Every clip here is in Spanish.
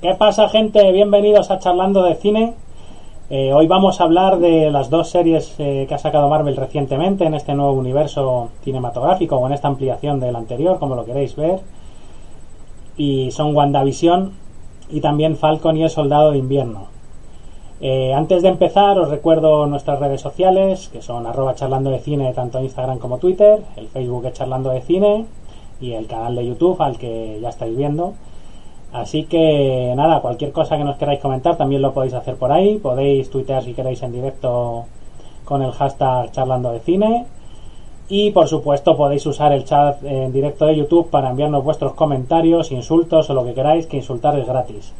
¿Qué pasa gente? Bienvenidos a Charlando de Cine. Eh, hoy vamos a hablar de las dos series eh, que ha sacado Marvel recientemente en este nuevo universo cinematográfico o en esta ampliación del anterior, como lo queréis ver. Y son WandaVision y también Falcon y el Soldado de Invierno. Eh, antes de empezar, os recuerdo nuestras redes sociales, que son arroba charlando de cine, tanto Instagram como Twitter, el Facebook es charlando de cine y el canal de YouTube al que ya estáis viendo. Así que nada, cualquier cosa que nos queráis comentar también lo podéis hacer por ahí. Podéis tuitear si queréis en directo con el hashtag charlando de cine. Y por supuesto podéis usar el chat en directo de YouTube para enviarnos vuestros comentarios, insultos o lo que queráis, que insultar es gratis.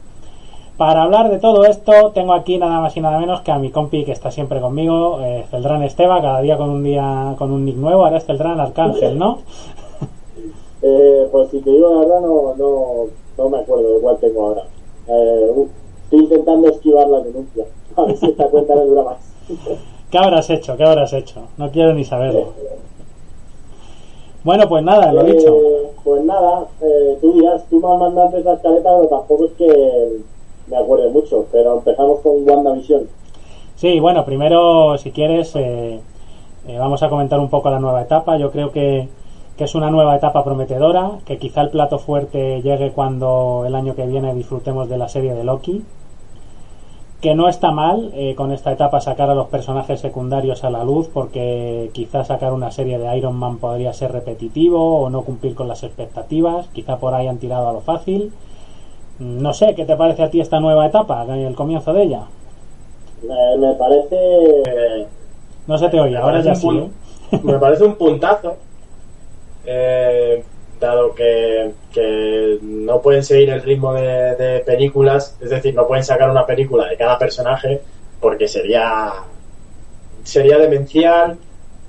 Para hablar de todo esto tengo aquí nada más y nada menos que a mi compi que está siempre conmigo, eh, Celdrán Esteba, cada día con un día con un nick nuevo, ahora es Celdrán Arcángel, ¿no? Eh, pues si te digo la verdad no, no, no me acuerdo de cuál tengo ahora. Eh, estoy intentando esquivar la denuncia. A ver si esta cuenta me dura más. ¿Qué habrás hecho? ¿Qué habrás hecho? No quiero ni saberlo. Bueno, pues nada, lo Eh, dicho. Pues nada, eh, tú dirás, tú me has mandado esa escaleta, pero tampoco es que me acuerde mucho. Pero empezamos con WandaVision. Sí, bueno, primero, si quieres, eh, eh, vamos a comentar un poco la nueva etapa. Yo creo que, que es una nueva etapa prometedora, que quizá el plato fuerte llegue cuando el año que viene disfrutemos de la serie de Loki. Que no está mal eh, con esta etapa sacar a los personajes secundarios a la luz, porque quizá sacar una serie de Iron Man podría ser repetitivo o no cumplir con las expectativas. Quizá por ahí han tirado a lo fácil. No sé, ¿qué te parece a ti esta nueva etapa, el comienzo de ella? Me, me parece. No se te oye, ahora ya sí. ¿eh? Me parece un puntazo. eh, dado que, no pueden seguir el ritmo de, películas, es decir, no pueden sacar una película de cada personaje porque sería sería demencial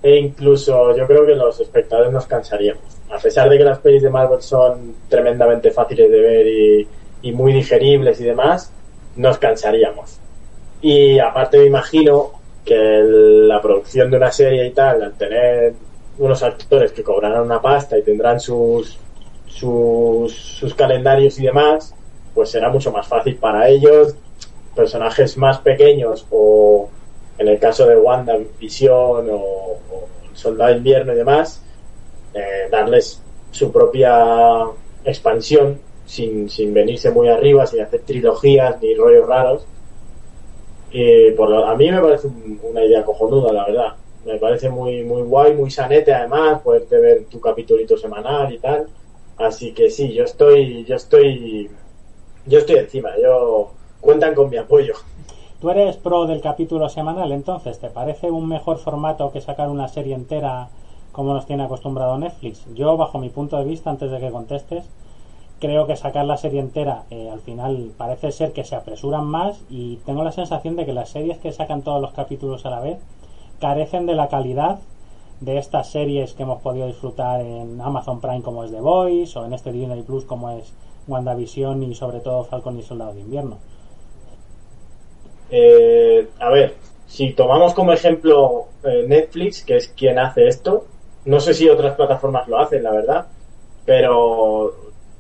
e incluso yo creo que los espectadores nos cansaríamos. A pesar de que las pelis de Marvel son tremendamente fáciles de ver y, muy digeribles y demás, nos cansaríamos. Y aparte me imagino que la producción de una serie y tal, al tener unos actores que cobrarán una pasta y tendrán sus, sus, sus calendarios y demás, pues será mucho más fácil para ellos. Personajes más pequeños o en el caso de Wanda, Visión o, Soldado Invierno y demás, eh, darles su propia expansión sin, sin venirse muy arriba, sin hacer trilogías ni rollos raros. Y por lo- a mí me parece un- una idea cojonuda, la verdad. Me parece muy, muy guay, muy sanete además, poderte ver tu capitulito semanal y tal. Así que sí, yo estoy, yo estoy, yo estoy encima, yo cuentan con mi apoyo. ¿Tú eres pro del capítulo semanal entonces? ¿Te parece un mejor formato que sacar una serie entera como nos tiene acostumbrado Netflix? Yo, bajo mi punto de vista, antes de que contestes, creo que sacar la serie entera eh, al final parece ser que se apresuran más y tengo la sensación de que las series que sacan todos los capítulos a la vez carecen de la calidad de estas series que hemos podido disfrutar en Amazon Prime como es The Voice o en este Disney Plus como es WandaVision y sobre todo Falcon y Soldado de Invierno. Eh, a ver, si tomamos como ejemplo eh, Netflix, que es quien hace esto, no sé si otras plataformas lo hacen, la verdad, pero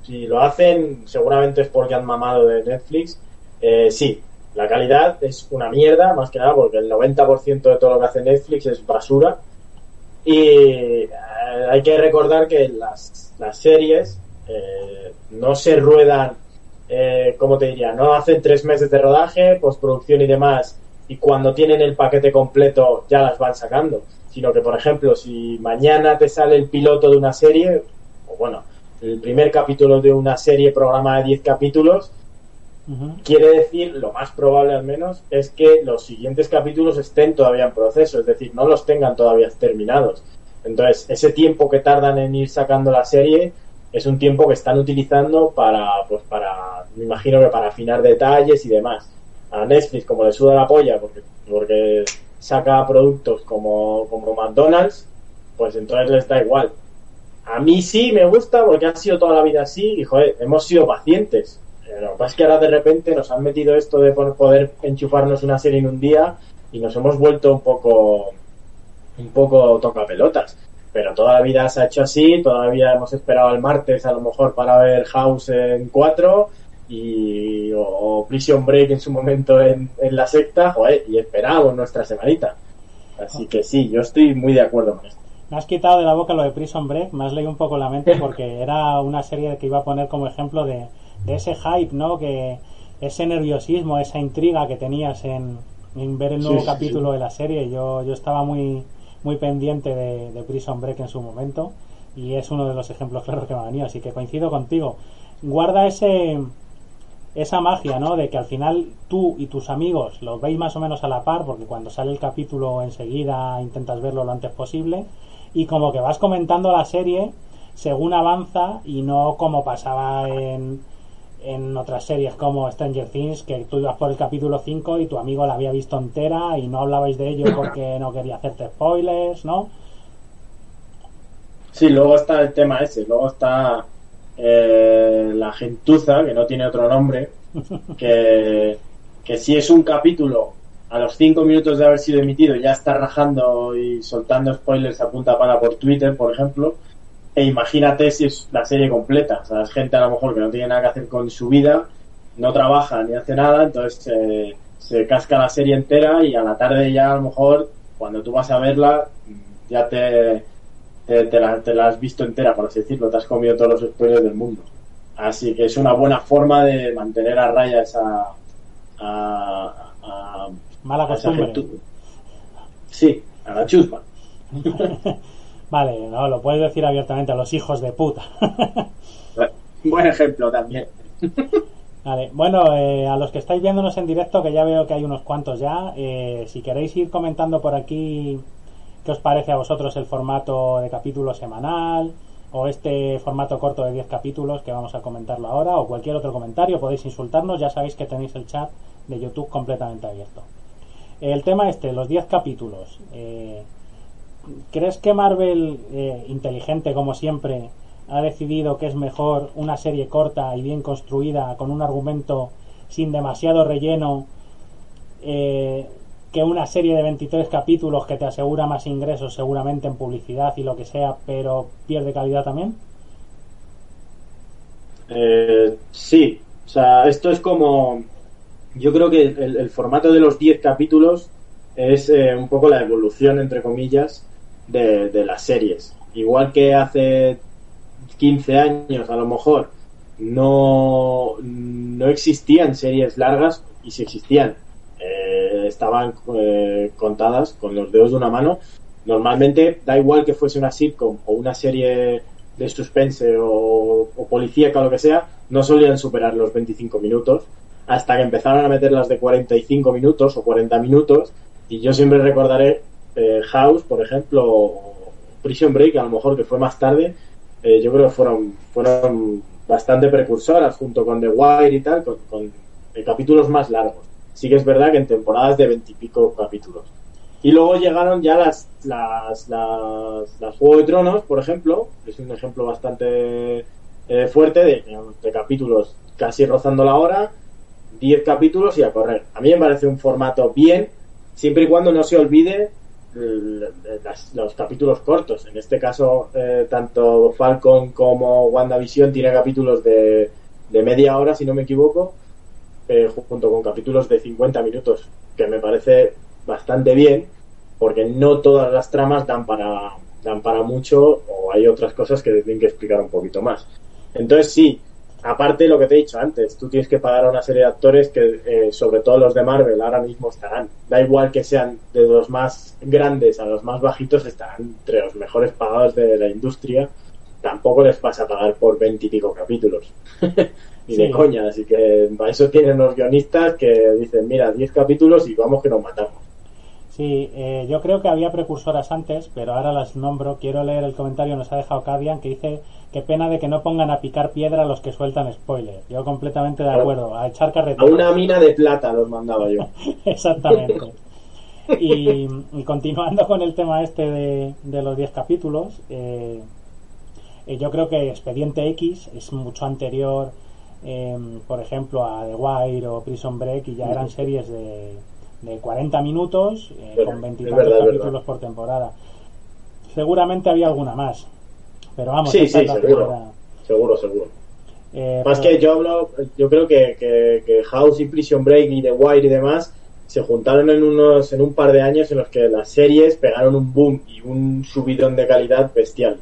si lo hacen, seguramente es porque han mamado de Netflix. Eh, sí, la calidad es una mierda, más que nada, porque el 90% de todo lo que hace Netflix es basura. Y eh, hay que recordar que las, las series eh, no se ruedan eh, ¿cómo te diría? No hacen tres meses de rodaje, postproducción y demás, y cuando tienen el paquete completo ya las van sacando. Sino que, por ejemplo, si mañana te sale el piloto de una serie, o bueno, el primer capítulo de una serie programa de 10 capítulos, Quiere decir, lo más probable al menos, es que los siguientes capítulos estén todavía en proceso, es decir, no los tengan todavía terminados. Entonces, ese tiempo que tardan en ir sacando la serie es un tiempo que están utilizando para, pues para, me imagino que para afinar detalles y demás. A Netflix, como le suda la polla, porque, porque saca productos como, como McDonald's, pues entonces les da igual. A mí sí me gusta porque ha sido toda la vida así y joder, hemos sido pacientes. Lo que pasa es que ahora de repente nos han metido esto de poder enchufarnos una serie en un día y nos hemos vuelto un poco un poco toca pelotas. Pero toda la vida se ha hecho así, todavía hemos esperado al martes a lo mejor para ver House en 4 y o, Prison Break en su momento en, la secta, y esperamos nuestra semanita. Así que sí, yo estoy muy de acuerdo con esto. Me has quitado de la boca lo de Prison Break, me has leído un poco la mente porque era una serie que iba a poner como ejemplo de, de ese hype, ¿no? Que ese nerviosismo, esa intriga que tenías en, en ver el nuevo Sí, capítulo sí. de la serie. Yo, yo estaba muy, muy pendiente de, de Prison Break en su momento y es uno de los ejemplos claros que me ha venido, así que coincido contigo. Guarda ese esa magia, ¿no? De que al final tú y tus amigos los veis más o menos a la par, porque cuando sale el capítulo enseguida intentas verlo lo antes posible, y como que vas comentando la serie según avanza y no como pasaba en, en otras series como Stranger Things, que tú ibas por el capítulo 5 y tu amigo la había visto entera y no hablabais de ello porque no quería hacerte spoilers, ¿no? Sí, luego está el tema ese, luego está eh, la gentuza, que no tiene otro nombre, que, que si es un capítulo a los cinco minutos de haber sido emitido ya está rajando y soltando spoilers a punta pala por Twitter, por ejemplo, e imagínate si es la serie completa, o sea, es gente a lo mejor que no tiene nada que hacer con su vida, no trabaja ni hace nada, entonces eh, se casca la serie entera y a la tarde ya a lo mejor, cuando tú vas a verla, ya te, te, te la, te la has visto entera, por así decirlo, te has comido todos los spoilers del mundo. Así que es una buena forma de mantener a raya esa... A, a- Mala a esa Sí, a la chusma. Vale, no, lo puedes decir abiertamente a los hijos de puta. Buen ejemplo también. Vale, bueno, eh, a los que estáis viéndonos en directo, que ya veo que hay unos cuantos ya, eh, si queréis ir comentando por aquí qué os parece a vosotros el formato de capítulo semanal o este formato corto de 10 capítulos que vamos a comentarlo ahora o cualquier otro comentario, podéis insultarnos, ya sabéis que tenéis el chat de YouTube completamente abierto. El tema este, los 10 capítulos. eh, ¿Crees que Marvel, eh, inteligente como siempre, ha decidido que es mejor una serie corta y bien construida, con un argumento sin demasiado relleno, eh, que una serie de 23 capítulos que te asegura más ingresos seguramente en publicidad y lo que sea, pero pierde calidad también? Eh, sí, o sea, esto es como. Yo creo que el, formato de los 10 capítulos es eh, un poco la evolución, entre comillas, de, de las series. Igual que hace 15 años, a lo mejor, no, no existían series largas, y si existían, eh, estaban eh, contadas con los dedos de una mano. Normalmente, da igual que fuese una sitcom o una serie de suspense o, o policíaca o lo que sea, no solían superar los 25 minutos hasta que empezaron a meter las de 45 minutos o 40 minutos y yo siempre recordaré eh, House, por ejemplo, o Prison Break, a lo mejor que fue más tarde, eh, yo creo que fueron, fueron bastante precursoras junto con The Wire y tal, con, con, eh, capítulos más largos. Sí que es verdad que en temporadas de 20 y pico capítulos. Y luego llegaron ya las, las, las, Juego de Tronos, por ejemplo, es un ejemplo bastante fuerte de, de capítulos casi rozando la hora, 10 capítulos y a correr. A mí me parece un formato bien, siempre y cuando no se olvide los capítulos cortos. En este caso, eh, tanto Falcon como WandaVision tiene capítulos de, de media hora, si no me equivoco, eh, junto con capítulos de 50 minutos, que me parece bastante bien, porque no todas las tramas dan para, dan para mucho o hay otras cosas que tienen que explicar un poquito más. Entonces sí, aparte de lo que te he dicho antes, tú tienes que pagar a una serie de actores que, eh, sobre todo los de Marvel, ahora mismo estarán. Da igual que sean de los más grandes a los más bajitos, estarán entre los mejores pagados de la industria. Tampoco les vas a pagar por veintipico capítulos. Ni Sí. de coña, así que para eso tienen los guionistas que dicen, mira, 10 capítulos y vamos que nos matamos. Sí, eh, yo creo que había precursoras antes, pero ahora las nombro. Quiero leer el comentario, nos ha dejado Cadian, que dice que pena de que no pongan a picar piedra a los que sueltan spoilers. Yo completamente de acuerdo, a echar A carreteras. una mina de plata los mandaba yo. Exactamente. Y, y continuando con el tema este de, de los 10 capítulos, eh, eh, yo creo que Expediente X es mucho anterior, eh, por ejemplo, a The Wire o Prison Break, y ya eran series de, de 40 minutos eh, con es 20 verdad, es capítulos verdad. por temporada. Seguramente había alguna más, pero vamos, Sí, sí, seguro. primera. Seguro, seguro. Eh, Más pero- que yo hablo, yo creo que, que, que House y Prison Break y The Wire y demás se juntaron en unos en un par de años en los que las series pegaron un boom y un subidón de calidad bestial.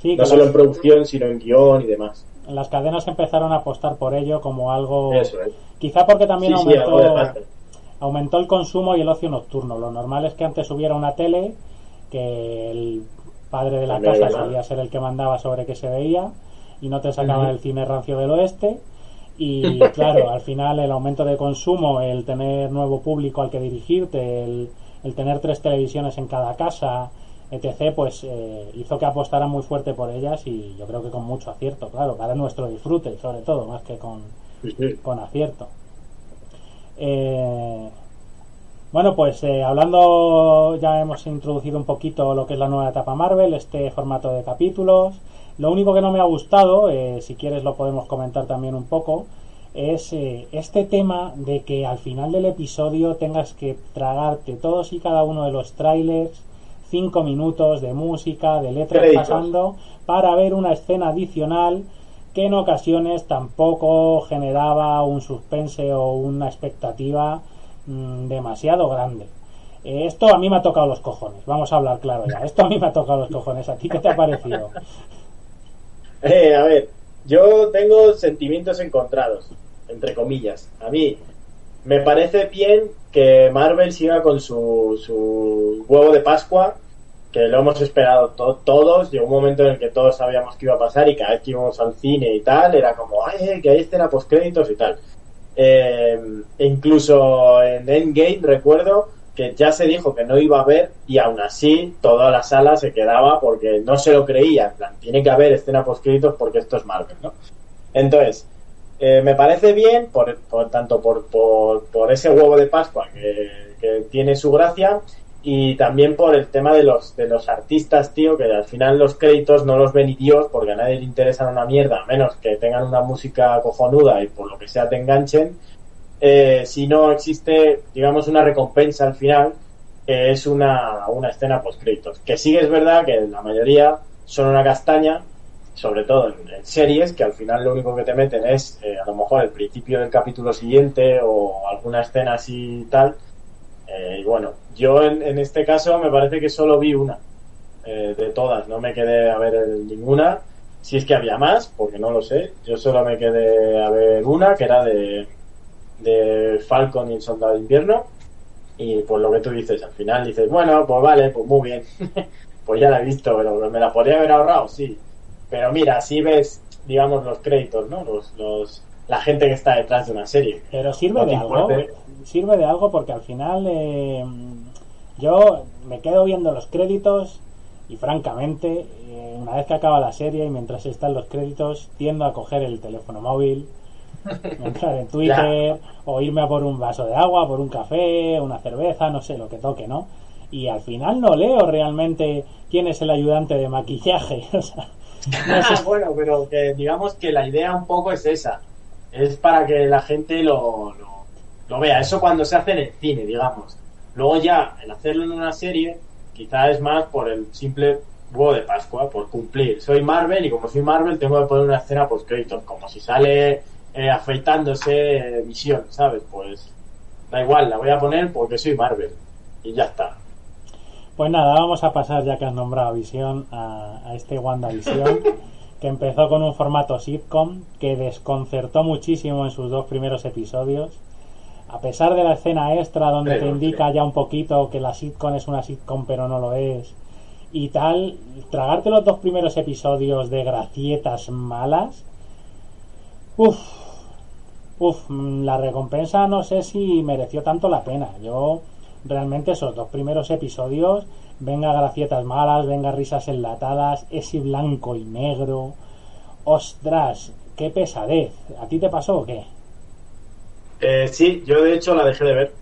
sí, No solo las- en producción, sino en guion y demás. las cadenas empezaron a apostar por ello como algo Eso es. quizá porque también Sí, aumentó. Aumentó el consumo y el ocio nocturno lo normal es que antes hubiera una tele que el padre de la casa solía ser el que mandaba sobre qué se veía y no te sacaba Ujú. el cine rancio del oeste y claro al final el aumento de consumo el tener nuevo público al que dirigirte el, el tener tres televisiones en cada casa etc pues eh, hizo que apostaran muy fuerte por ellas y yo creo que con mucho acierto claro para nuestro disfrute sobre todo más que con Sí, sí. con acierto. Eh, bueno, pues eh, hablando, ya hemos introducido un poquito lo que es la nueva etapa Marvel, este formato de capítulos. Lo único que no me ha gustado, eh, si quieres lo podemos comentar también un poco, es eh, este tema de que al final del episodio tengas que tragarte todos y cada uno de los trailers, cinco minutos de música, de letras pasando, para ver una escena adicional que en ocasiones tampoco generaba un suspense o una expectativa mm, demasiado grande. Eh, esto a mí me ha tocado los cojones, vamos a hablar claro ya. Esto a mí me ha tocado los cojones. ¿A ti qué te ha parecido? Eh, a ver, yo tengo sentimientos encontrados, entre comillas. A mí me parece bien que Marvel siga con su, su huevo de Pascua, que lo hemos esperado to- todos. Llegó un momento en el que todos sabíamos que iba a pasar y cada vez que íbamos al cine y tal, era como, ay, que hay escena postcréditos y tal. Eh, e incluso en Endgame recuerdo que ya se dijo que no iba a haber y aún así toda la sala se quedaba porque no se lo creía. En plan, tiene que haber escena postcréditos porque esto es Marvel, ¿no? Entonces, eh, me parece bien, por, por tanto por, por, por ese huevo de Pascua que tiene su gracia y también por el tema de los, de los artistas, tío, que al final los créditos no los ve ni Dios porque a nadie le interesan una mierda, a menos que tengan una música cojonuda y por lo que sea te enganchen. Eh, si no existe, digamos, una recompensa al final, que es una, una escena post créditos. Que sí que es verdad que la mayoría son una castaña, sobre todo en, series, que al final lo único que te meten es eh, a lo mejor el principio del capítulo siguiente o alguna escena así tal. Eh, y bueno, yo en, en este caso me parece que solo vi una eh, de todas, no me quedé a ver ninguna. Si es que había más, porque no lo sé. Yo solo me quedé a ver una, que era de, de Falcon y el Soldado de Invierno. Y pues lo que tú dices, al final dices, bueno, pues vale, pues muy bien. pues ya la he visto, pero me la podría haber ahorrado, sí. Pero mira, si ves, digamos, los créditos, ¿no? Los, los, la gente que está detrás de una serie. Pero sirve No de algo. importe. Sirve de algo porque al final eh, yo me quedo viendo los créditos y francamente, eh, una vez que acaba la serie y mientras están los créditos, tiendo a coger el teléfono móvil, entrar en Twitter o irme a por un vaso de agua, por un café, una cerveza, no sé, lo que toque, ¿no? Y al final no leo realmente quién es el ayudante de maquillaje. o sea, no sé. bueno, pero que digamos que la idea un poco es esa. Es para que la gente lo, lo, lo vea. Eso cuando se hace en el cine, digamos. Luego ya, el hacerlo en una serie, quizá es más por el simple huevo de Pascua, por cumplir. Soy Marvel y como soy Marvel tengo que poner una escena post créditos, como si sale eh, afeitándose eh, Visión, ¿sabes? Pues da igual, la voy a poner porque soy Marvel. Y ya está. Pues nada, vamos a pasar ya que has nombrado a Visión a, a este WandaVision que empezó con un formato sitcom que desconcertó muchísimo en sus dos primeros episodios. A pesar de la escena extra donde Pero, te indica sí. ya un poquito que la sitcom es una sitcom pero no lo es y tal, tragarte los dos primeros episodios de gracietas malas, uff, uff, la recompensa no sé si mereció tanto la pena. Yo realmente esos dos primeros episodios, venga gracietas malas, venga risas enlatadas, ese blanco y negro, ostras, qué pesadez. ¿A ti te pasó o qué? Eh, sí, yo de hecho la dejé de ver.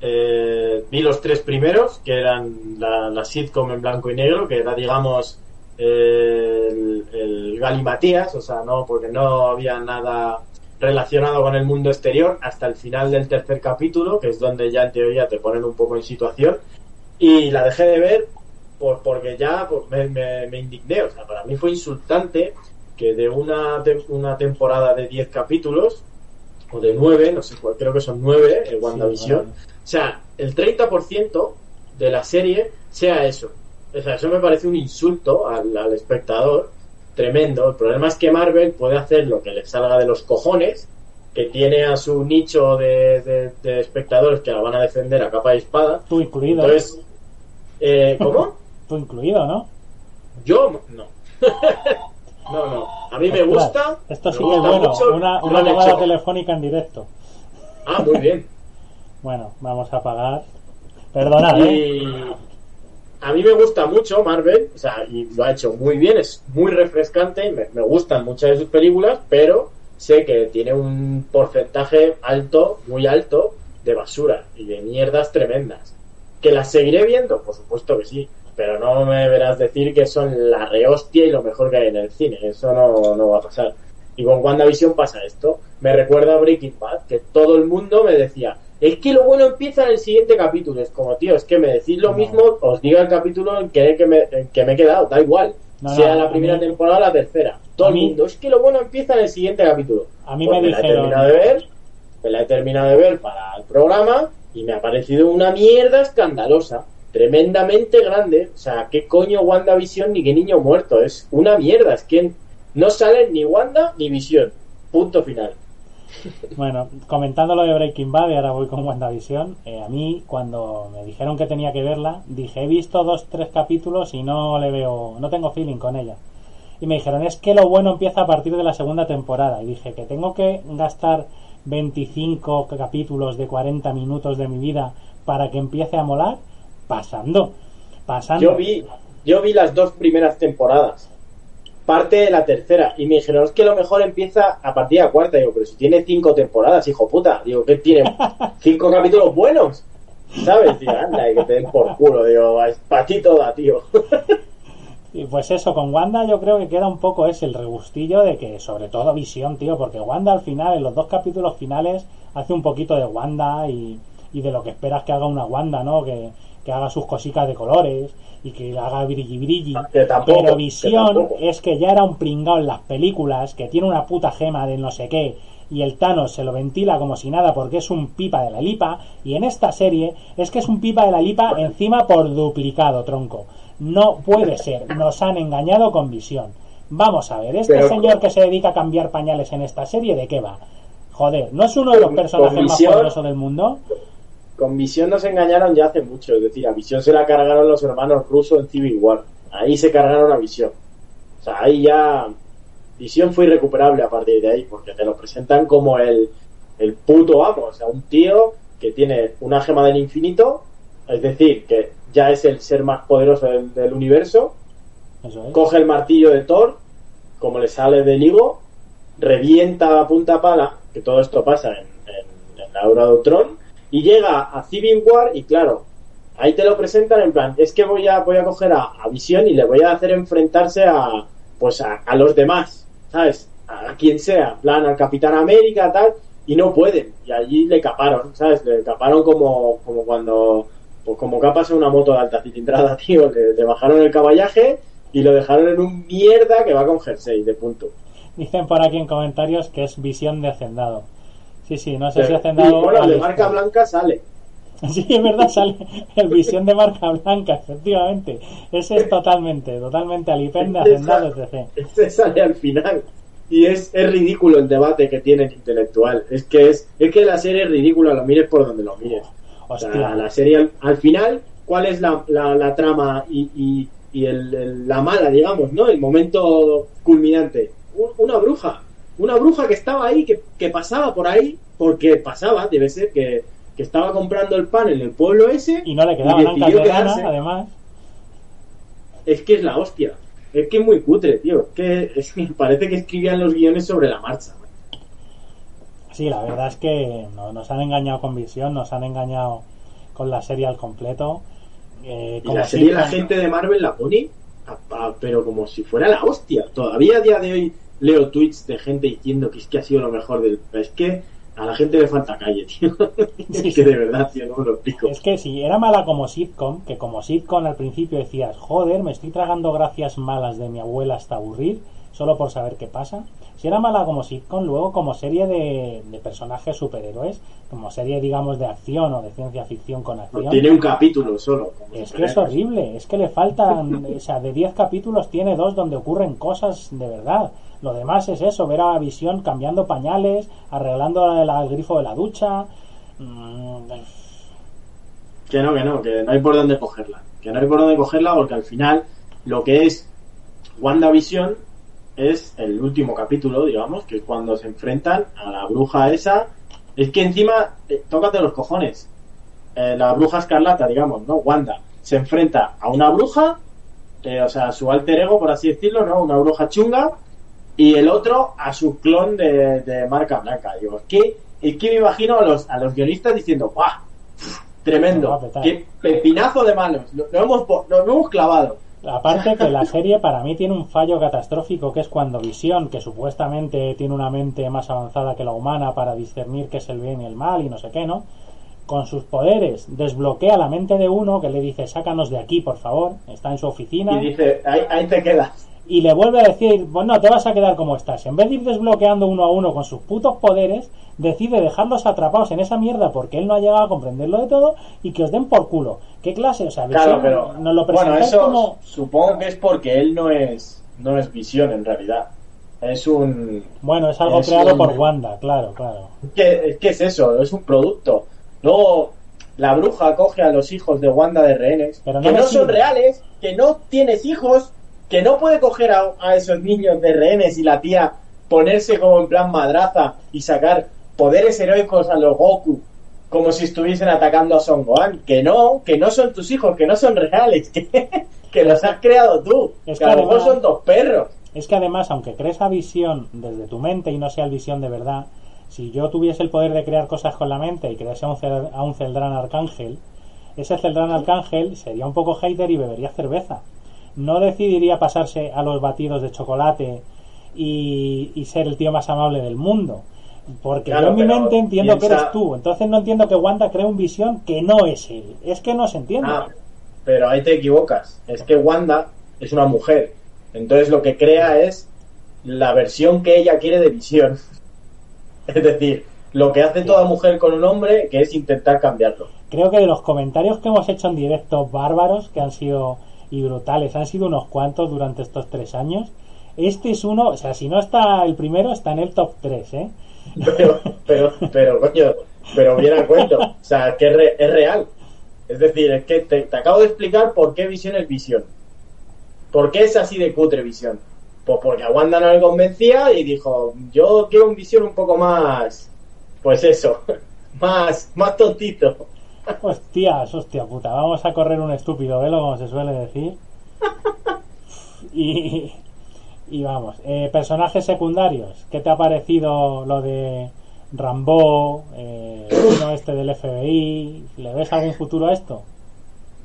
Eh, vi los tres primeros, que eran la, sitcom en blanco y negro, que era, digamos, eh, el, el galimatías, o sea, no, porque no había nada relacionado con el mundo exterior hasta el final del tercer capítulo, que es donde ya en teoría te ponen un poco en situación. Y la dejé de ver por, porque ya pues, me, me- me indigné, o sea, para mí fue insultante que de una, una temporada de 10 capítulos, o de 9, no sé cuál, creo que son 9 en WandaVision, bueno. o sea, el 30% de la serie sea eso. O sea, eso me parece un insulto al, al espectador tremendo. El problema es que Marvel puede hacer lo que le salga de los cojones, que tiene a su nicho de, de- de espectadores que la van a defender a capa y espada. Tú incluido. Entonces, eh, ¿cómo? Tú incluido, ¿no? Yo no. no, no. A mí me gusta. Esto me sí que es gusta bueno. mucho, una llamada hecho. telefónica en directo. Ah, muy bien. Bueno, vamos a pagar. Perdonad, ¿eh? Y a mí me gusta mucho Marvel, o sea, y lo ha hecho muy bien, es muy refrescante, me, me gustan muchas de sus películas, pero sé que tiene un porcentaje alto, muy alto, de basura y de mierdas tremendas. ¿Que las seguiré viendo? Por supuesto que sí, pero no me verás decir que son la rehostia y lo mejor que hay en el cine, eso no, no va a pasar. Y con WandaVision pasa esto. Me recuerda a Breaking Bad, que todo el mundo me decía, es que lo bueno empieza en el siguiente capítulo. Es como, tío, es que me decís lo No. mismo, os diga el capítulo en que, que me, en que me he quedado, da igual. No, sea no, la primera temporada o la tercera. Todo a el mí- mundo, es que lo bueno empieza en el siguiente capítulo. A mí Pues me la he dijeron. terminado de ver, me la he terminado de ver para el programa y me ha parecido una mierda escandalosa, tremendamente grande. O sea, ¿qué coño WandaVision ni qué niño muerto? Es una mierda, es que no salen ni Wanda ni Visión. Punto final. Bueno, comentando lo de Breaking Bad y ahora voy con WandaVision, eh, a mí cuando me dijeron que tenía que verla, dije, he visto dos, tres capítulos y no le veo, no tengo feeling con ella. Y me dijeron, es que lo bueno empieza a partir de la segunda temporada. Y dije que tengo que gastar 25 capítulos de 40 minutos de mi vida para que empiece a molar, pasando, pasando. Yo vi, yo vi las dos primeras temporadas, parte de la tercera, y me dijeron, es que lo mejor empieza a partir de la cuarta. Digo, pero si tiene cinco temporadas, hijo puta. Digo, que tiene cinco capítulos buenos. ¿Sabes? Digo, anda, y que te den por culo. Digo, es para ti toda, tío. Y pues eso, con Wanda yo creo que queda un poco ese el regustillo de que, sobre todo Visión, tío, porque Wanda al final, en los dos capítulos finales, hace un poquito de Wanda y, y de lo que esperas que haga una Wanda, ¿no? Que, que haga sus cositas de colores y que haga brilli brilli. Tampoco, Pero Visión es que ya era un pringao en las películas, que tiene una puta gema de no sé qué, y el Thanos se lo ventila como si nada porque es un pipa de la lipa, y en esta serie es que es un pipa de la lipa encima por duplicado, tronco. No puede ser, nos han engañado con visión. Vamos a ver, este Pero- señor que se dedica a cambiar pañales en esta serie, ¿de qué va? Joder, ¿no es uno de los personajes más poderosos del mundo? Con Visión nos engañaron ya hace mucho. Es decir, a Visión se la cargaron los hermanos rusos en Civil War. Ahí se cargaron a Visión. O sea, ahí ya. Visión fue irrecuperable a partir de ahí, porque te lo presentan como el, el puto amo. O sea, un tío que tiene una gema del infinito, es decir, que ya es el ser más poderoso del, del universo. Eso es. Coge el martillo de Thor, como le sale del higo, revienta a punta pala, que todo esto pasa en, en, en la Aura de Ultron, y llega a Civil War y claro, ahí te lo presentan en plan, es que voy a, voy a coger a, a Visión y le voy a hacer enfrentarse a pues a, a los demás, ¿sabes? A, a quien sea, en plan al Capitán América, tal, y no pueden, y allí le caparon, ¿sabes? Le caparon como, como cuando, pues como capas en una moto de alta cilindrada, tío, le, le bajaron el caballaje y lo dejaron en un mierda que va con jersey, de punto. Dicen por aquí en comentarios que es visión de hacendado. Sí, sí, no sé si y hacendado. bueno, ha de marca blanca sale. Sí, es verdad, sale el visión de marca blanca, efectivamente. Ese es totalmente, totalmente Alipen de hacendado, etc. Este sale al final. Y es, es ridículo el debate que tiene el intelectual. Es que es, es que la serie es ridícula, lo mires por donde lo mires. O sea, Hostia, la serie al, al final, ¿cuál es la, la, la trama y, y, y el, el- la mala, digamos, ¿no? El momento culminante. Un- una bruja. Una bruja que estaba ahí, que, que pasaba por ahí, porque pasaba, debe ser que, que estaba comprando el pan en el pueblo ese. y no le de rana, quedarse. además. Es que es la hostia. Es que es muy cutre, tío. Es que, es que parece que escribían los guiones sobre la marcha. Sí, la verdad es que no- nos han engañado con visión, nos han engañado con la serie al completo. Eh, Y la serie si- la gente de Marvel la pone, a- a- pero como si fuera la hostia. Todavía a día de hoy leo tweets de gente diciendo que es que ha sido lo mejor del... Es que a la gente le falta calle, tío. Sí, es que de verdad, tío, no me lo explico. Es que si era mala como sitcom, que como sitcom al principio decías, joder, me estoy tragando gracias malas de mi abuela hasta aburrir, solo por saber qué pasa. Si era mala como sitcom, luego como serie de, de personajes superhéroes, como serie, digamos, de acción o de ciencia ficción con acción. Tiene un capítulo solo. Es que es horrible, es que le faltan, o sea, de 10 capítulos tiene dos donde ocurren cosas de verdad. Lo demás es eso, ver a Visión cambiando pañales, arreglando el, el grifo de la ducha. mm, Que no, que no, que no hay por dónde cogerla. Que no hay por dónde cogerla porque al final lo que es WandaVision es el último capítulo, digamos, que es cuando se enfrentan a la bruja esa. Es que encima, eh, tócate los cojones. Eh, la bruja escarlata, digamos, ¿no? Wanda se enfrenta a una bruja, eh, o sea, a su alter ego, por así decirlo, ¿no? Una bruja chunga, y el otro a su clon de, de marca blanca. Digo, es que, es que me imagino a los, a los guionistas diciendo, ¡guau! Tremendo, qué pepinazo de manos, lo, lo hemos, lo hemos clavado. Aparte que la serie para mí tiene un fallo catastrófico que es cuando Visión, que supuestamente tiene una mente más avanzada que la humana para discernir qué es el bien y el mal y no sé qué, ¿no? Con sus poderes desbloquea la mente de uno que le dice sácanos de aquí, por favor, está en su oficina Y dice, ahí, ahí te quedas. y le vuelve a decir, bueno, te vas a quedar como estás. En vez de ir desbloqueando uno a uno con sus putos poderes, decide dejarlos atrapados en esa mierda porque él no ha llegado a comprenderlo de todo y que os den por culo. ¿Qué clase? O sea, Claro, pero nos lo bueno, eso como... supongo que es porque él no es no es visión en realidad. Es un Bueno, es algo Es creado un- por Wanda, claro, claro. ¿Qué, es que es eso? Es un producto. Luego, la bruja coge a los hijos de Wanda de rehenes, Pero no que no son reales, que no tienes hijos, que no puede coger a, a esos niños de rehenes y la tía ponerse como en plan madraza y sacar poderes heroicos a los Goku, como si estuviesen atacando a Son Gohan. Que no, que no son tus hijos, que no son reales, que, que los has creado tú. Es que que a lo mejor además- son dos perros. Es que además, aunque crees a visión desde tu mente y no sea el visión de verdad, si yo tuviese el poder de crear cosas con la mente y crease a un, Cel- a un Celdrán Arcángel, ese Celdrán Arcángel sería un poco hater y bebería cerveza. No decidiría pasarse a los batidos de chocolate y, y ser el tío más amable del mundo. Porque Claro, yo en mi mente entiendo que eres tú. Entonces no entiendo que Wanda cree un visión que no es él. Es que no se entiende. Ah, pero ahí te equivocas. Es que Wanda es una mujer. Entonces lo que crea es la versión que ella quiere de visión. Es decir, lo que hace toda mujer con un hombre, que es intentar cambiarlo. Creo que de los comentarios que hemos hecho en directo bárbaros, que han sido y brutales, han sido unos cuantos durante estos tres años. Este es uno, o sea, si no está el primero, está en el top 3, ¿eh? Pero, pero, pero, coño, pero viene a cuento. O sea, que es, re- es real. Es decir, es que te, te acabo de explicar por qué visión es visión. ¿Por qué es así de cutre visión? Pues porque a Wanda no le convencía y dijo, yo quiero un visión un poco más, pues eso, más, más tontito. Hostias, hostia puta, vamos a correr un estúpido velo, como se suele decir. Y, y vamos, eh, personajes secundarios, ¿qué te ha parecido lo de Rambo, eh, el este del FBI? ¿Le ves algún futuro a esto?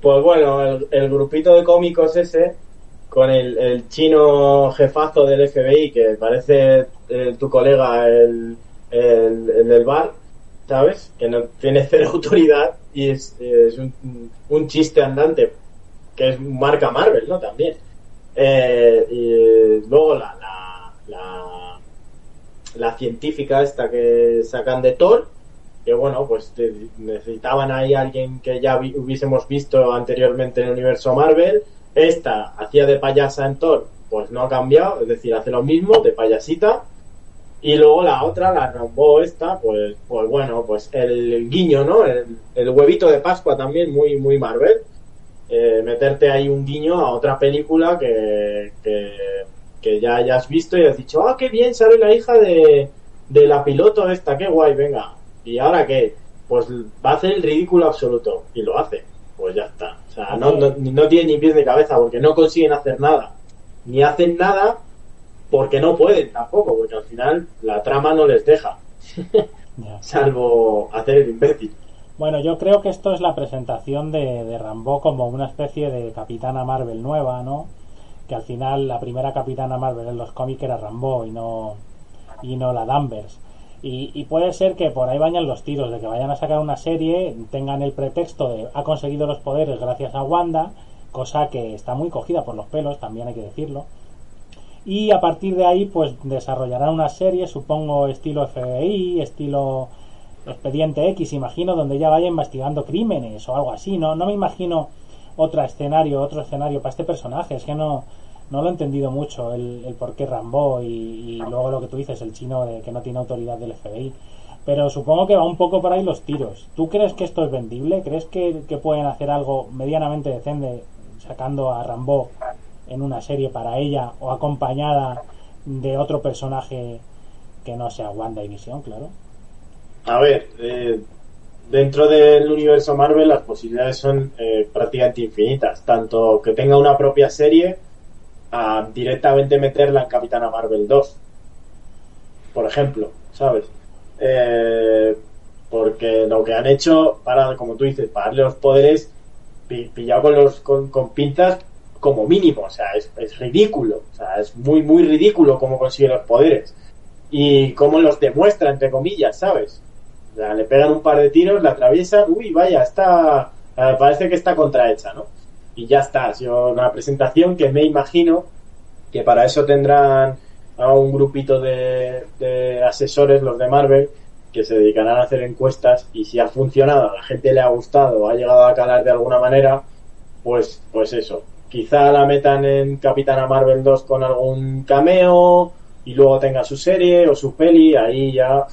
Pues bueno, el, grupito de cómicos ese, con el, el chino jefazo del FBI, que parece eh, tu colega, el, el, el del bar, ¿sabes? Que no tiene cero autoridad y es, es un, un chiste andante, que es marca Marvel, ¿no? También. Eh, y luego la, la, la, científica esta que sacan de Thor, que bueno, pues necesitaban ahí alguien que ya hubiésemos visto anteriormente en el universo Marvel. Esta hacía de payasa en Thor, pues no ha cambiado, es decir, hace lo mismo, de payasita. Y luego la otra, la Rambo esta, pues, pues bueno, pues el guiño, ¿no? El, el huevito de Pascua también, muy, muy Marvel. Eh, meterte ahí un guiño a otra película que, que, que ya hayas visto y has dicho, ah, qué bien, sale la hija de, de la piloto esta, qué guay, venga. ¿Y ahora qué? Pues va a hacer el ridículo absoluto. Y lo hace. Pues ya está. O sea, no, no, no tiene ni pies ni cabeza porque no consiguen hacer nada. Ni hacen nada porque no pueden tampoco, porque al final la trama no les deja. Salvo hacer el imbécil. Bueno, yo creo que esto es la presentación de, de Rambo como una especie de Capitana Marvel nueva, ¿no? Que al final la primera Capitana Marvel en los cómics era Rambo y no y no la Danvers. Y, y puede ser que por ahí vayan los tiros, de que vayan a sacar una serie, tengan el pretexto de ha conseguido los poderes gracias a Wanda, cosa que está muy cogida por los pelos, también hay que decirlo. y a partir de ahí pues desarrollarán una serie, supongo estilo FBI, estilo Expediente X, imagino, donde ya vaya investigando crímenes o algo así. No, no me imagino otro escenario, otro escenario para este personaje. Es que no, no lo he entendido mucho el, por qué Rambo y, luego lo que tú dices, el chino de que no tiene autoridad del FBI. Pero supongo que va un poco por ahí los tiros. ¿Tú crees que esto es vendible? ¿Crees que, que pueden hacer algo medianamente decente sacando a Rambo en una serie para ella o acompañada de otro personaje que no sea Wanda y Visión, claro? A ver, eh, dentro del universo Marvel las posibilidades son eh, prácticamente infinitas. Tanto que tenga una propia serie a directamente meterla en Capitana Marvel 2. Por ejemplo, ¿sabes? Eh, porque lo que han hecho para, como tú dices, para darle los poderes pillado con los con, con pinzas como mínimo, o sea, es, es, ridículo, o sea, es muy, muy ridículo cómo consigue los poderes y cómo los demuestra, entre comillas, ¿sabes? Le pegan un par de tiros, la atraviesan, uy, vaya, está, parece que está contrahecha, ¿no? Y ya está, ha una presentación que me imagino que para eso tendrán a un grupito de, de asesores, los de Marvel, que se dedicarán a hacer encuestas y si ha funcionado, a la gente le ha gustado, ha llegado a calar de alguna manera, pues, pues eso. Quizá la metan en Capitana Marvel 2 con algún cameo y luego tenga su serie o su peli, ahí ya.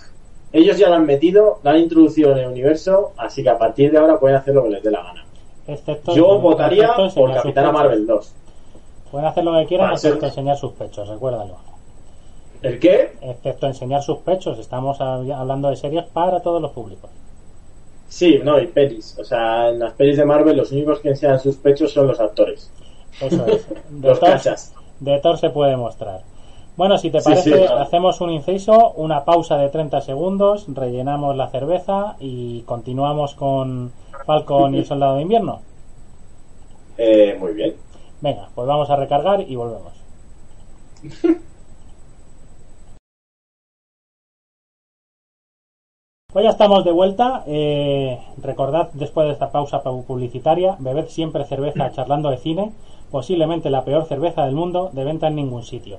Ellos ya la han metido, la han introducido en el universo, así que a partir de ahora pueden hacer lo que les dé la gana. Excepto, Yo votaría por Capitana Marvel 2. Pueden hacer lo que quieran, excepto enseñar sus pechos, recuérdalo. ¿El qué? Excepto enseñar sus pechos. Estamos hablando de series para todos los públicos. Sí, no, y pelis. O sea, en las pelis de Marvel los únicos que enseñan sus pechos son los actores. Eso es. De los Thor, cachas. De Thor se puede mostrar. Bueno, si te parece, sí, hacemos un inciso, una pausa de 30 segundos, rellenamos la cerveza y continuamos con Falcon y el Soldado de Invierno. Eh, muy bien. Venga, pues vamos a recargar y volvemos. Pues ya estamos de vuelta. Eh, recordad, después de esta pausa publicitaria, bebed siempre cerveza charlando de cine, posiblemente la peor cerveza del mundo, de venta en ningún sitio.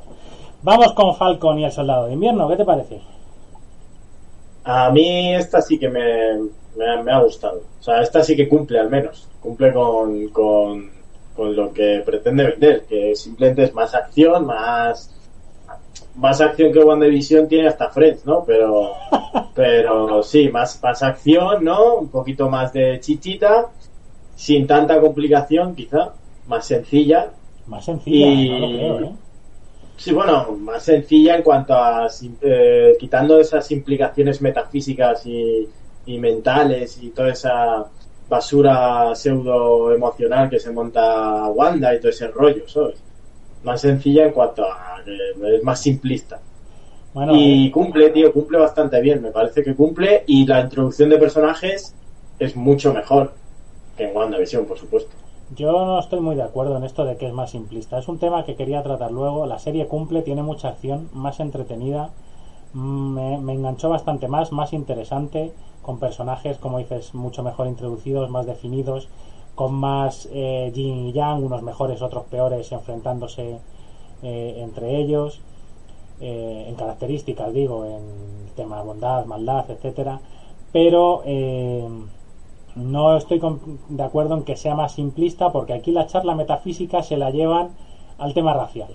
Vamos con Falcon y el Soldado de Invierno, ¿qué te parece? A mí esta sí que me, me, me ha gustado. O sea, esta sí que cumple al menos. Cumple con, con, con lo que pretende vender, que simplemente es más acción, más más acción que WandaVision tiene hasta Friends, ¿no? Pero, pero sí, más, más acción, ¿no? Un poquito más de chichita, sin tanta complicación, quizá, más sencilla. Más sencilla, Y- no lo creo, ¿eh? Sí, bueno, más sencilla en cuanto a eh, quitando esas implicaciones metafísicas y, y mentales y toda esa basura pseudo emocional que se monta Wanda y todo ese rollo, ¿sabes? Más sencilla en cuanto a es más simplista. Bueno, Y cumple, tío, cumple bastante bien, me parece que cumple y la introducción de personajes es mucho mejor que en WandaVision, por supuesto. Yo no estoy muy de acuerdo en esto de que es más simplista. Es un tema que quería tratar luego. La serie cumple, tiene mucha acción, más entretenida. Mm, Me, me enganchó bastante más, más interesante, con personajes, como dices, mucho mejor introducidos, más definidos, con más eh, yin y yang, unos mejores, otros peores, enfrentándose eh, entre ellos. eh, en características, digo, en tema bondad, maldad, etcétera. Pero eh, no estoy de acuerdo en que sea más simplista porque aquí la charla metafísica se la llevan al tema racial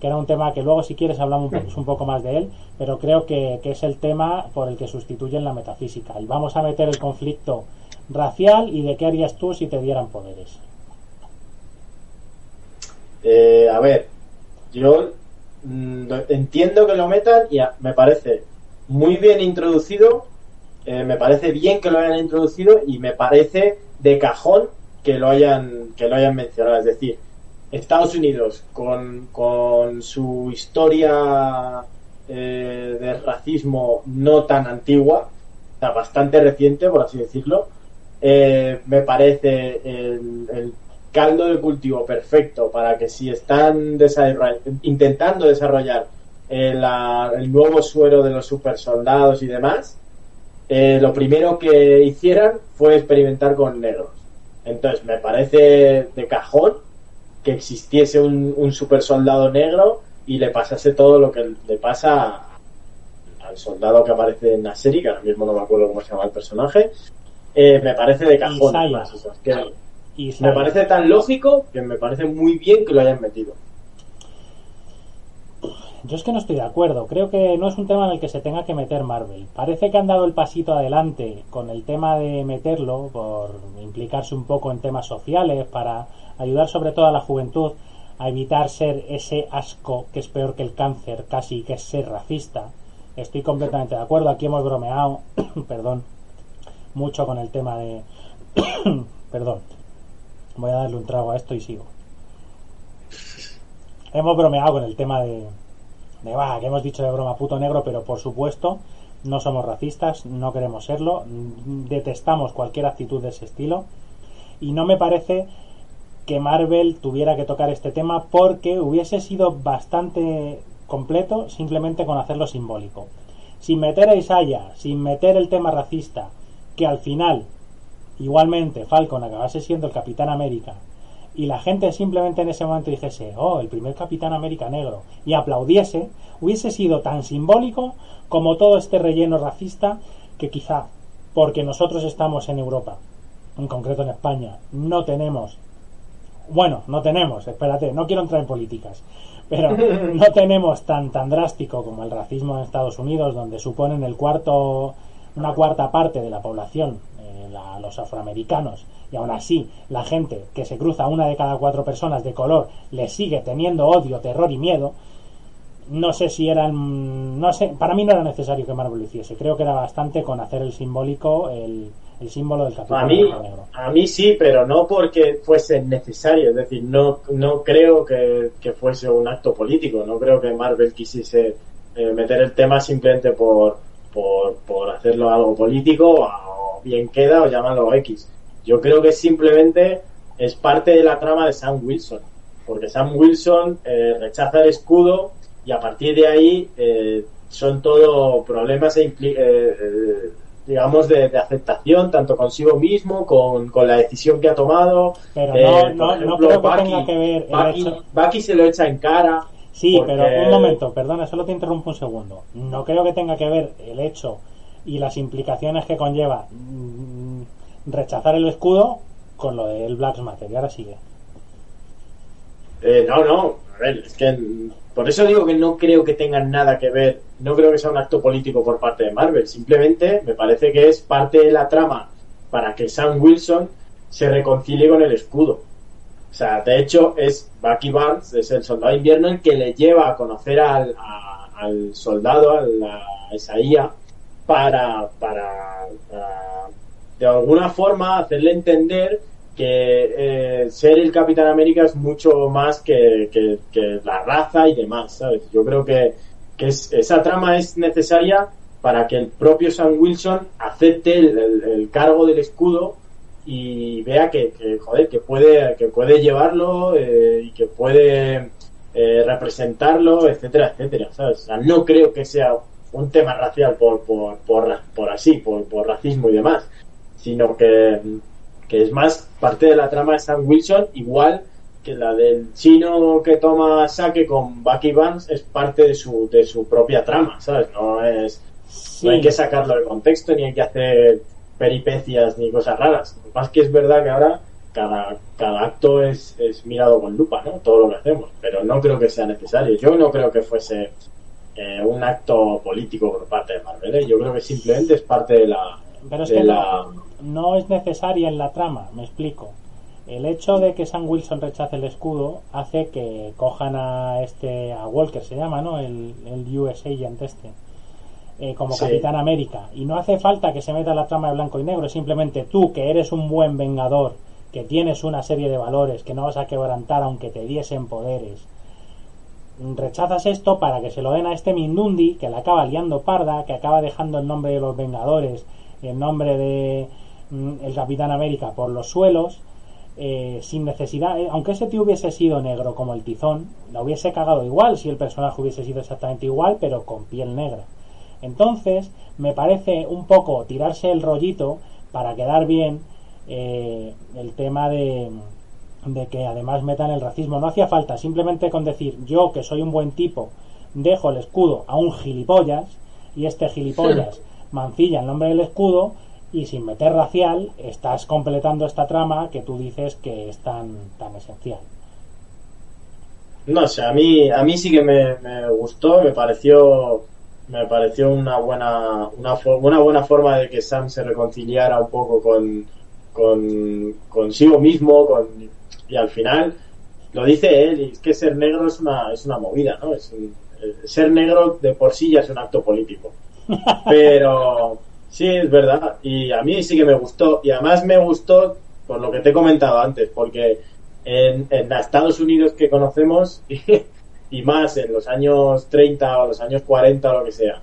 que era un tema que luego si quieres hablamos un, po- un poco más de él pero creo que, es el tema por el que sustituyen la metafísica. Y vamos a meter el conflicto racial y de qué harías tú si te dieran poderes. Eh, a ver, yo mm, entiendo que lo metan y me parece muy bien introducido, eh, me parece bien que lo hayan introducido y me parece de cajón que lo hayan que lo hayan mencionado. Es decir, Estados Unidos con, con su historia eh, de racismo no tan antigua, o sea, bastante reciente, por así decirlo, eh, me parece el, el caldo de cultivo perfecto para que si están intentando desarrollar la- el nuevo suero de los super soldados y demás, eh, lo primero que hicieran fue experimentar con negros. Entonces me parece de cajón que existiese un, un super soldado negro y le pasase todo lo que le pasa al soldado que aparece en la serie, que ahora mismo no me acuerdo cómo se llama el personaje, eh, me parece de cajón. Isaiah. además, o sea, es que Y me parece tan lógico que me parece muy bien que lo hayan metido. Yo es que no estoy de acuerdo. Creo que no es un tema en el que se tenga que meter Marvel. Parece que han dado el pasito adelante con el tema de meterlo por implicarse un poco en temas sociales para ayudar sobre todo a la juventud a evitar ser ese asco que es peor que el cáncer, casi que es ser racista. Estoy completamente de acuerdo. Aquí hemos bromeado, perdón, mucho con el tema de, perdón. Voy a darle un trago a esto y sigo. Hemos bromeado con el tema de, de va, que hemos dicho de broma puto negro, pero por supuesto no somos racistas, no queremos serlo, detestamos cualquier actitud de ese estilo y no me parece que Marvel tuviera que tocar este tema porque hubiese sido bastante completo simplemente con hacerlo simbólico. Sin meter a Isaiah, sin meter el tema racista, que al final igualmente Falcon acabase siendo el Capitán América y la gente simplemente en ese momento dijese, oh, el primer Capitán América negro, y aplaudiese, hubiese sido tan simbólico como todo este relleno racista que quizá, porque nosotros estamos en Europa, en concreto en España, no tenemos, bueno, no tenemos, espérate, no quiero entrar en políticas, pero no tenemos tan tan drástico como el racismo en Estados Unidos, donde suponen el cuarto, una cuarta parte de la población, eh, la- los afroamericanos, y aún así la gente que se cruza una de cada cuatro personas de color le sigue teniendo odio, terror y miedo. No sé si eran, no sé, para mí no era necesario que Marvel lo hiciese. Creo que era bastante con hacer el simbólico, el, el símbolo del Capitán A mí, negro. a mí sí, pero no porque fuese necesario. Es decir, no, no creo que, que fuese un acto político. No creo que Marvel quisiese eh, meter el tema simplemente por, por, por hacerlo algo político o bien queda o llamarlo X. Yo creo que simplemente es parte de la trama de Sam Wilson. Porque Sam Wilson eh, rechaza el escudo y a partir de ahí eh, son todo problemas e impli- eh, eh, digamos de, de aceptación tanto consigo mismo con, con la decisión que ha tomado Pero Eh, no, no, no creo que Bucky- tenga que ver el Bucky, hecho. Bucky se lo echa en cara Sí, porque- pero un momento, perdona, solo te interrumpo un segundo. No creo que tenga que ver el hecho y las implicaciones que conlleva rechazar el escudo con lo del Black Matter. Y ahora sigue. Eh, no, no, a ver, es que por eso digo que no creo que tengan nada que ver, no creo que sea un acto político por parte de Marvel, simplemente me parece que es parte de la trama para que Sam Wilson se reconcilie con el escudo. O sea, de hecho es Bucky Barnes, es el soldado de invierno el que le lleva a conocer al, a- al soldado, a la Isaías, para, para, para de alguna forma hacerle entender que eh, ser el Capitán América es mucho más que, que- la raza y demás, ¿sabes? Yo creo que, que es- esa trama es necesaria para que el propio Sam Wilson acepte el, el- cargo del escudo y vea que, joder, que puede, que puede llevarlo eh, y que puede eh, representarlo, etcétera, etcétera, ¿sabes? No creo que sea un tema racial por, por, por, por así, por, por racismo y demás, sino que, que es más parte de la trama de Sam Wilson, igual que la del chino que toma saque con Bucky Barnes es parte de su, de su propia trama, ¿sabes? No es, Sí, no hay que sacarlo de contexto ni hay que hacer peripecias ni cosas raras. Más que es verdad que ahora cada, cada acto es, es mirado con lupa, ¿no? Todo lo que hacemos, pero no creo que sea necesario. Yo no creo que fuese eh, un acto político por parte de Marvel, ¿eh? Yo creo que simplemente es parte de la... pero de la... no, no es necesaria en la trama, me explico. El hecho de que Sam Wilson rechace el escudo hace que cojan a este, a Walker se llama, ¿no? El, el US Agent este. eh, como Sí. Capitán América. Y no hace falta que se meta la trama de blanco y negro, simplemente tú, que eres un buen vengador, que tienes una serie de valores que no vas a quebrantar aunque te diesen poderes, rechazas esto para que se lo den a este Mindundi, que la acaba liando parda, que acaba dejando el nombre de los Vengadores, el nombre de el Capitán América por los suelos, eh, sin necesidad, eh, aunque ese tío hubiese sido negro como el tizón, la hubiese cagado igual si el personaje hubiese sido exactamente igual, pero con piel negra. Entonces, me parece un poco tirarse el rollito para quedar bien eh, el tema de de que además metan el racismo. No hacía falta, simplemente con decir yo que soy un buen tipo, dejo el escudo a un gilipollas y este gilipollas mancilla el nombre del escudo y sin meter racial estás completando esta trama que tú dices que es tan, tan esencial. No sé, a mí, a mí sí que me, me gustó, me pareció me pareció una buena una, una buena forma de que Sam se reconciliara un poco con, con consigo mismo con, y al final lo dice él y es que ser negro es una es una movida no es ser negro de por sí ya es un acto político pero sí es verdad y a mí sí que me gustó y además me gustó por lo que te he comentado antes porque en, en Estados Unidos que conocemos y más en los años 30 o los años 40 o lo que sea,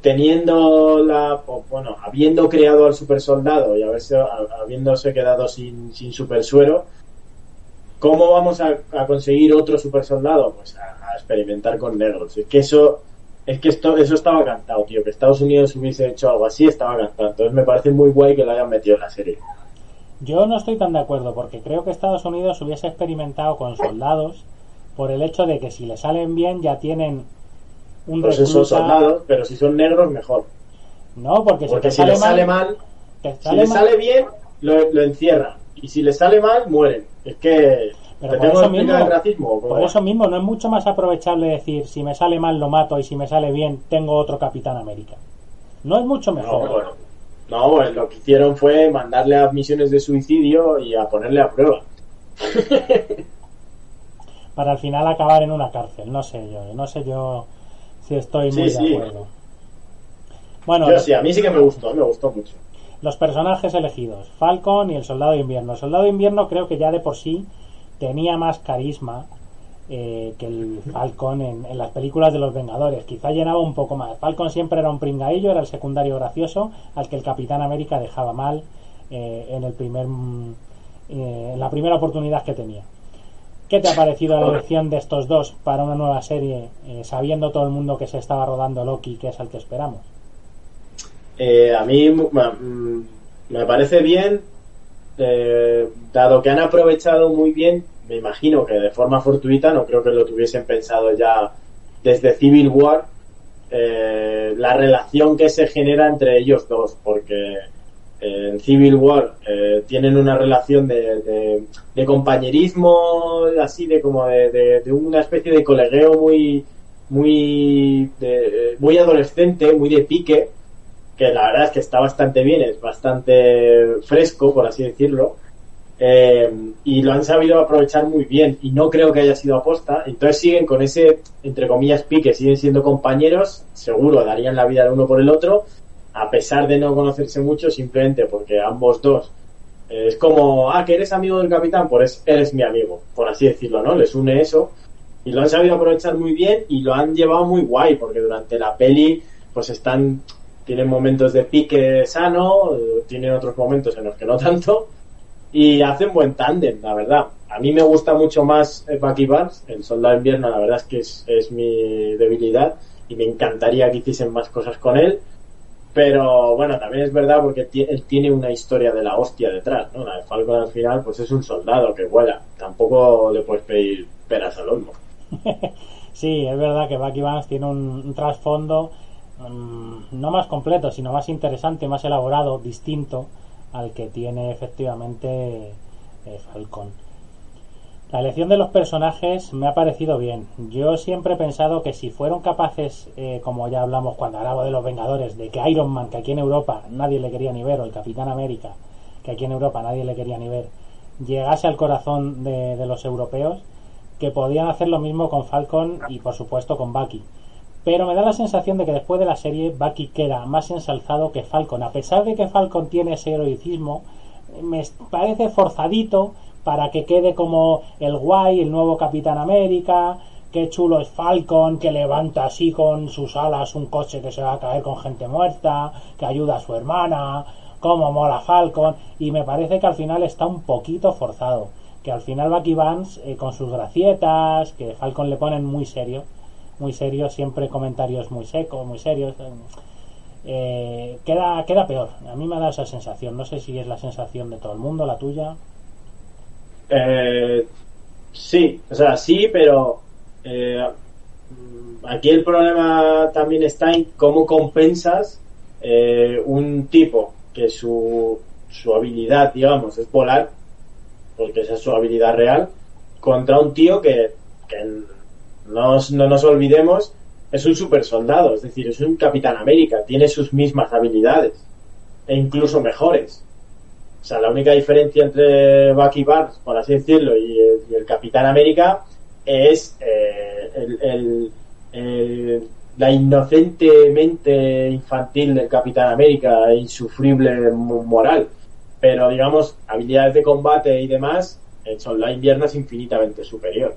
teniendo la, bueno, habiendo creado al super soldado y haberse, habiéndose quedado sin, sin super suero, ¿cómo vamos a, conseguir otro super soldado? Pues a, experimentar con negros. Es que eso, es que esto, eso estaba cantado, tío, que Estados Unidos hubiese hecho algo así, estaba cantado. Entonces me parece muy guay que lo hayan metido en la serie. Yo no estoy tan de acuerdo porque creo que Estados Unidos hubiese experimentado con soldados por el hecho de que si le salen bien ya tienen un pues recluta... soldados, pero si son negros mejor. No, porque, si, sale, les sale mal, si le sale bien lo, lo encierran y si le sale mal mueren. Es que pero por eso, mismo, el racismo, por eso mismo, no es mucho más aprovechable decir si me sale mal lo mato y si me sale bien tengo otro Capitán América. No es mucho mejor. No, no pues lo que hicieron fue mandarle a misiones de suicidio y a ponerle a prueba. para al final acabar en una cárcel. No sé yo, no sé yo si estoy muy de acuerdo. Bueno, sí, a mí sí que me gustó, me gustó mucho. Los personajes elegidos, Falcon y el Soldado de Invierno. El Soldado de Invierno creo que ya de por sí tenía más carisma eh, que el Falcon en, las películas de los Vengadores. Quizá llenaba un poco más. Falcon siempre era un pringaillo, era el secundario gracioso al que el Capitán América dejaba mal eh, en el primer mm, eh, en la primera oportunidad que tenía. ¿Qué te ha parecido la elección de estos dos para una nueva serie, eh, sabiendo todo el mundo que se estaba rodando Loki, que es el que esperamos? Eh, a mí mm, me parece bien, eh, dado que han aprovechado muy bien, me imagino que de forma fortuita, no creo que lo tuviesen pensado ya desde Civil War, la relación que se genera entre ellos dos, porque en Civil War eh, tienen una relación de, de, compañerismo así de como de, de, una especie de colegueo muy muy muy adolescente muy de pique que la verdad es que está bastante bien es bastante fresco por así decirlo eh, y lo han sabido aprovechar muy bien y no creo que haya sido aposta entonces siguen con ese entre comillas pique siguen siendo compañeros seguro darían la vida el uno por el otro a pesar de no conocerse mucho, simplemente porque ambos dos eh, es como, ah, que eres amigo del capitán, pues eres mi amigo, por así decirlo, ¿no? Les une eso y lo han sabido aprovechar muy bien y lo han llevado muy guay porque durante la peli pues están tienen momentos de pique sano, tienen otros momentos en los que no tanto y hacen buen tándem, la verdad. A mí me gusta mucho más Bucky Barnes, el soldado de invierno, la verdad es que es, es mi debilidad y me encantaría que hiciesen más cosas con él pero bueno, también es verdad porque él tiene una historia de la hostia detrás, ¿no? La de Falcon al final, pues es un soldado que vuela. Tampoco le puedes pedir peras al olmo. sí, es verdad que Bucky Barnes tiene un, trasfondo mm, no más completo, sino más interesante, más elaborado, distinto al que tiene efectivamente eh, Falcon. La elección de los personajes me ha parecido bien. Yo siempre he pensado que si fueron capaces, eh, como ya hablamos cuando hablaba de los Vengadores, de que Iron Man, que aquí en Europa nadie le quería ni ver, o el Capitán América, que aquí en Europa nadie le quería ni ver, llegase al corazón de, los europeos, que podían hacer lo mismo con Falcon y por supuesto con Bucky. Pero me da la sensación de que después de la serie Bucky queda más ensalzado que Falcon. A pesar de que Falcon tiene ese heroicismo, me parece forzadito para que quede como el guay, el nuevo Capitán América, qué chulo es Falcon, que levanta así con sus alas un coche que se va a caer con gente muerta, que ayuda a su hermana, cómo mola Falcon, y me parece que al final está un poquito forzado, que al final Bucky Vance eh, con sus gracietas, que Falcon le ponen muy serio, muy serio, siempre comentarios muy secos, muy serios. Eh, queda, queda peor. A mí me da esa sensación. No sé si es la sensación de todo el mundo, la tuya. Eh, sí, o sea, sí, pero eh, aquí el problema también está en cómo compensas eh, un tipo que su, su habilidad, digamos, es volar, porque esa es su habilidad real, contra un tío que, que no, no nos olvidemos, es un super soldado, es decir, es un Capitán América, tiene sus mismas habilidades, e incluso mejores. O sea, la única diferencia entre Bucky Barnes, por así decirlo, y el, el Capitán América es eh, el, el, el, la inocentemente infantil del Capitán América, e insufrible moral. Pero, digamos, habilidades de combate y demás, en Soldado Invierno es infinitamente superior.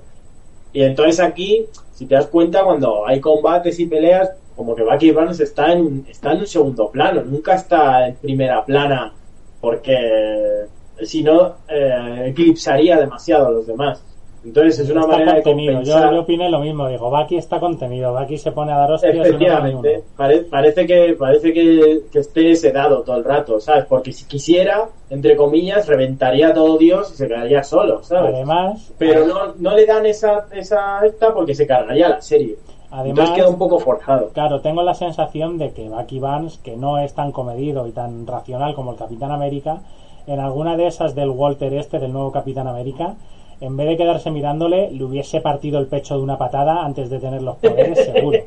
Y entonces aquí, si te das cuenta, cuando hay combates y peleas, como que Bucky Barnes está en, está en un segundo plano, nunca está en primera plana, porque si no, eh, eclipsaría demasiado a los demás. Entonces es una está manera contenido. de compensar. Yo, yo opiné lo mismo, digo, Baki está contenido, Baki se pone a dar hostias y no. Efectivamente, pare- parece que parece que, que esté sedado todo el rato, ¿sabes? Porque si quisiera, entre comillas, reventaría a todo Dios y se quedaría solo, ¿sabes? Además, Pero no, no le dan esa, esa esta porque se cargaría la serie. además Entonces queda un poco forzado. Claro, tengo la sensación de que Bucky Barnes, que no es tan comedido y tan racional como el Capitán América, en alguna de esas del Walter este, del nuevo Capitán América, en vez de quedarse mirándole, le hubiese partido el pecho de una patada antes de tener los poderes, seguro.